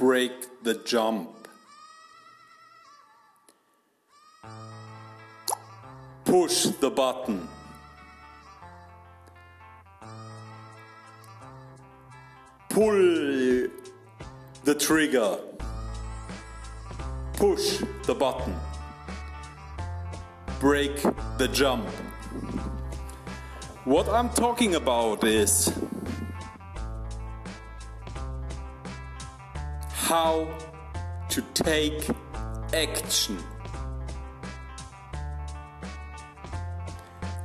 break the jump. Push the button. Pull the trigger. Push the button. Break the jump. What I'm talking about is how to take action.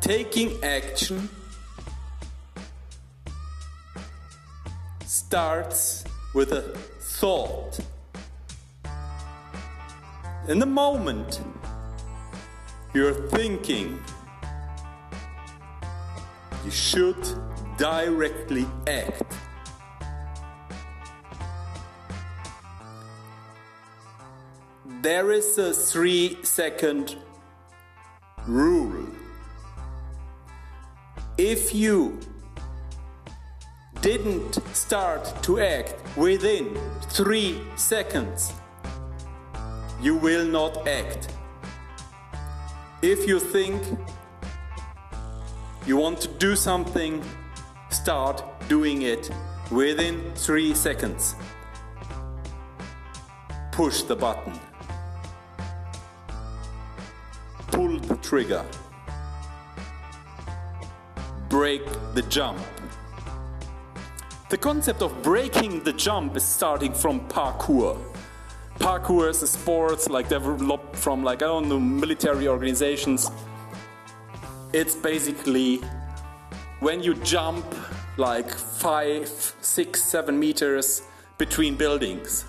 Taking action starts with a thought. In the moment you're thinking, you should directly act. There is a three second rule. If you didn't start to act within three seconds, you will not act. If you think you want to do something, start doing it within three seconds. Push the button. Pull the trigger. Break the jump. The concept of breaking the jump is starting from parkour. Parkour is a sport like developed from like I don't know military organizations. It's basically when you jump like five, six, seven meters between buildings,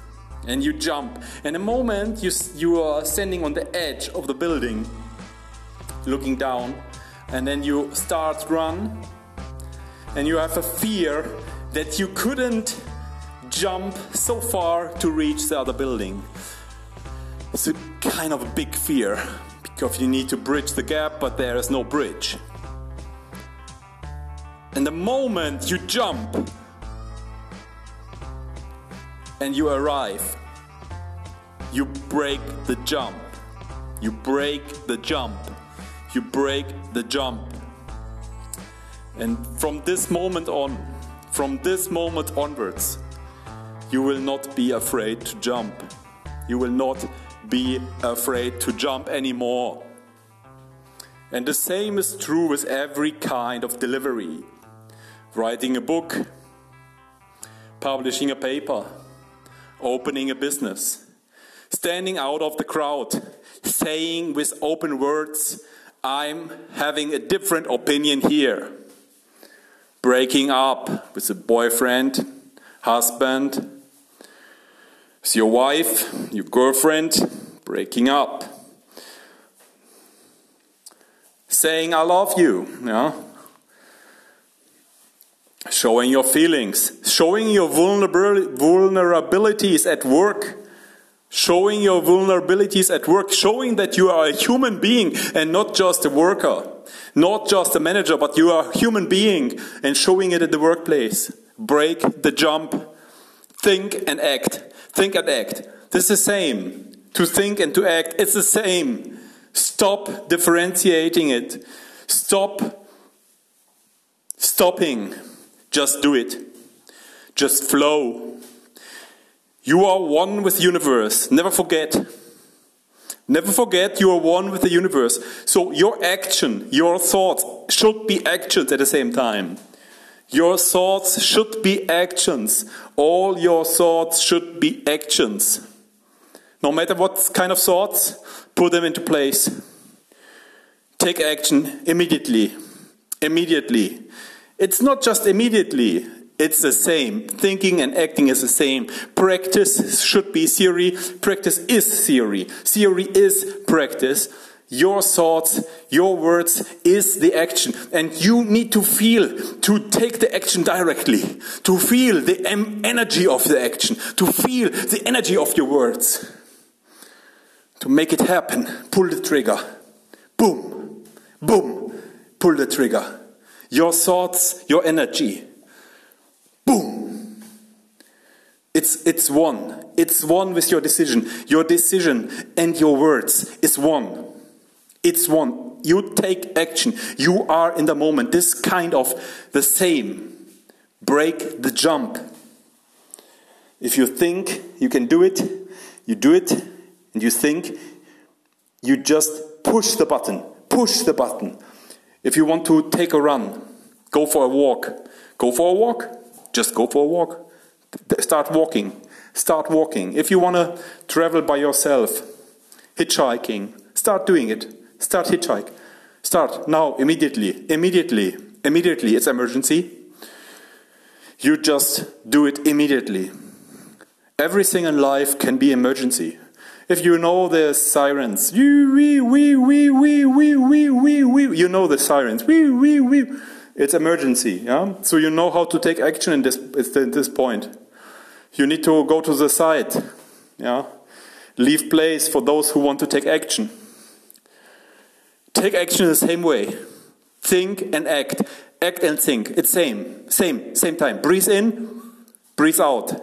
and you jump. And the moment you you are standing on the edge of the building, looking down, and then you start run, and you have a fear that you couldn't jump so far to reach the other building. It's a kind of a big fear because you need to bridge the gap, but there is no bridge. And the moment you jump and you arrive, you break the jump. You break the jump. You break the jump. And from this moment on, from this moment onwards, you will not be afraid to jump. You will not be afraid to jump anymore. And the same is true with every kind of delivery writing a book, publishing a paper, opening a business, standing out of the crowd, saying with open words, I'm having a different opinion here, breaking up with a boyfriend, husband, with your wife, your girlfriend, breaking up. Saying I love you, yeah? showing your feelings, showing your vulnerabilities at work, showing your vulnerabilities at work, showing that you are a human being and not just a worker, not just a manager, but you are a human being and showing it in the workplace. Break the jump, think and act. Think and act. This is the same. To think and to act, it's the same. Stop differentiating it. Stop stopping. Just do it. Just flow. You are one with the universe. Never forget. Never forget you are one with the universe. So your action, your thoughts should be actions at the same time. Your thoughts should be actions. All your thoughts should be actions. No matter what kind of thoughts, put them into place. Take action immediately. Immediately. It's not just immediately, it's the same. Thinking and acting is the same. Practice should be theory. Practice is theory. Theory is practice. Your thoughts, your words is the action. And you need to feel, to take the action directly, to feel the energy of the action, to feel the energy of your words. To make it happen, pull the trigger. Boom, boom, pull the trigger. Your thoughts, your energy. Boom. It's, it's one. It's one with your decision. Your decision and your words is one. It's one. You take action. You are in the moment. This kind of the same. Break the jump. If you think you can do it, you do it, and you think, you just push the button. Push the button. If you want to take a run, go for a walk. Go for a walk. Just go for a walk. Start walking. Start walking. If you want to travel by yourself, hitchhiking, start doing it. Start hitchhike. Start now, immediately, immediately, immediately. It's emergency. You just do it immediately. Everything in life can be emergency. If you know the sirens, you know the sirens. It's emergency, yeah? So you know how to take action in this, at this point. You need to go to the side, yeah? Leave place for those who want to take action. Take action in the same way. Think and act. Act and think. It's same. Same. Same time. Breathe in, breathe out.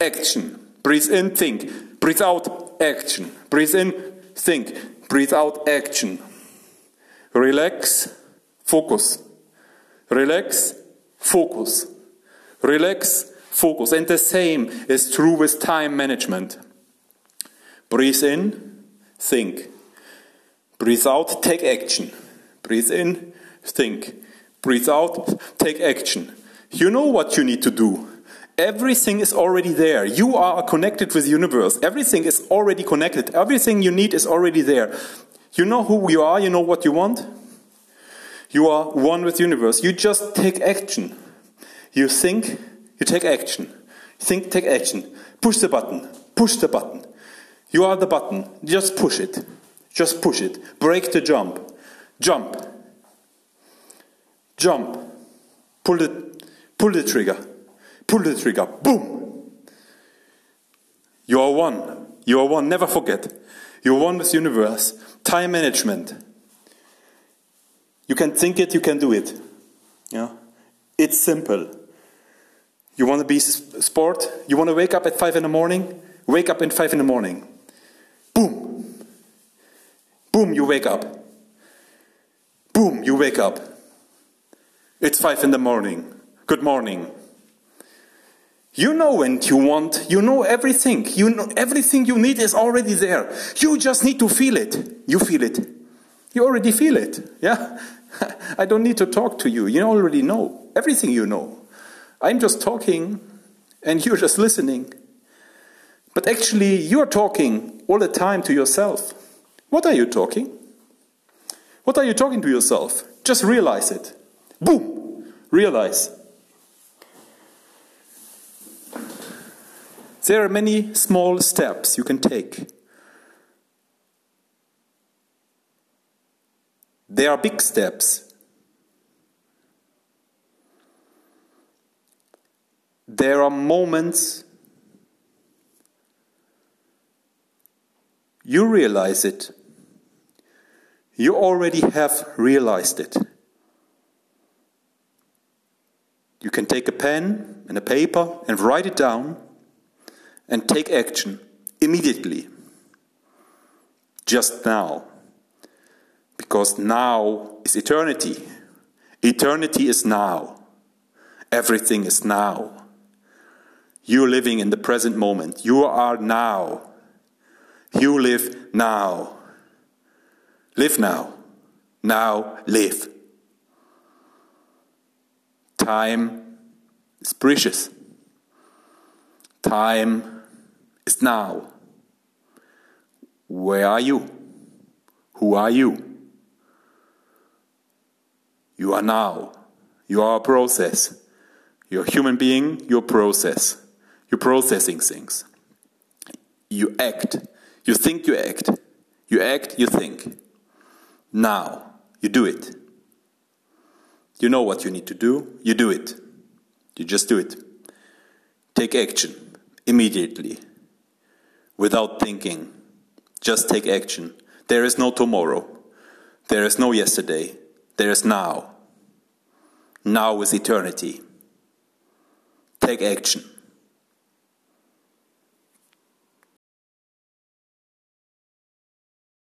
Action. Breathe in, think. Breathe out, action. Breathe in, think. Breathe out, action. Relax, focus. Relax, focus. Relax, focus. And the same is true with time management. Breathe in, think. Breathe out, take action. Breathe in, think. Breathe out, take action. You know what you need to do. Everything is already there. You are connected with the universe. Everything is already connected. Everything you need is already there. You know who you are, you know what you want. You are one with universe. You just take action. You think, you take action. Think, take action. Push the button. Push the button. You are the button. Just push it. Just push it. Break the jump. Jump. Jump. Pull the, pull the trigger. Pull the trigger. Boom. You are one. You are one. Never forget. You are one with universe. Time management. You can think it, you can do it. Yeah? It's simple. You want to be sport? You want to wake up at 5 in the morning? Wake up at 5 in the morning. Boom. Boom, you wake up. Boom, you wake up. It's 5 in the morning. Good morning. You know when you want, you know everything. You know everything you need is already there. You just need to feel it. You feel it. You already feel it. Yeah? I don't need to talk to you. You already know everything you know. I'm just talking and you're just listening. But actually, you're talking all the time to yourself. What are you talking? What are you talking to yourself? Just realize it. Boom! Realize. There are many small steps you can take. There are big steps. There are moments you realize it. You already have realized it. You can take a pen and a paper and write it down and take action immediately, just now. Because now is eternity. Eternity is now. Everything is now. You're living in the present moment. You are now. You live now. Live now. Now live. Time is precious. Time is now. Where are you? Who are you? You are now. You are a process. You're a human being, you're a process. You're processing things. You act. You think you act. You act, you think. Now, you do it. You know what you need to do, you do it. You just do it. Take action immediately without thinking. Just take action. There is no tomorrow. There is no yesterday. There is now. Now is eternity. Take action.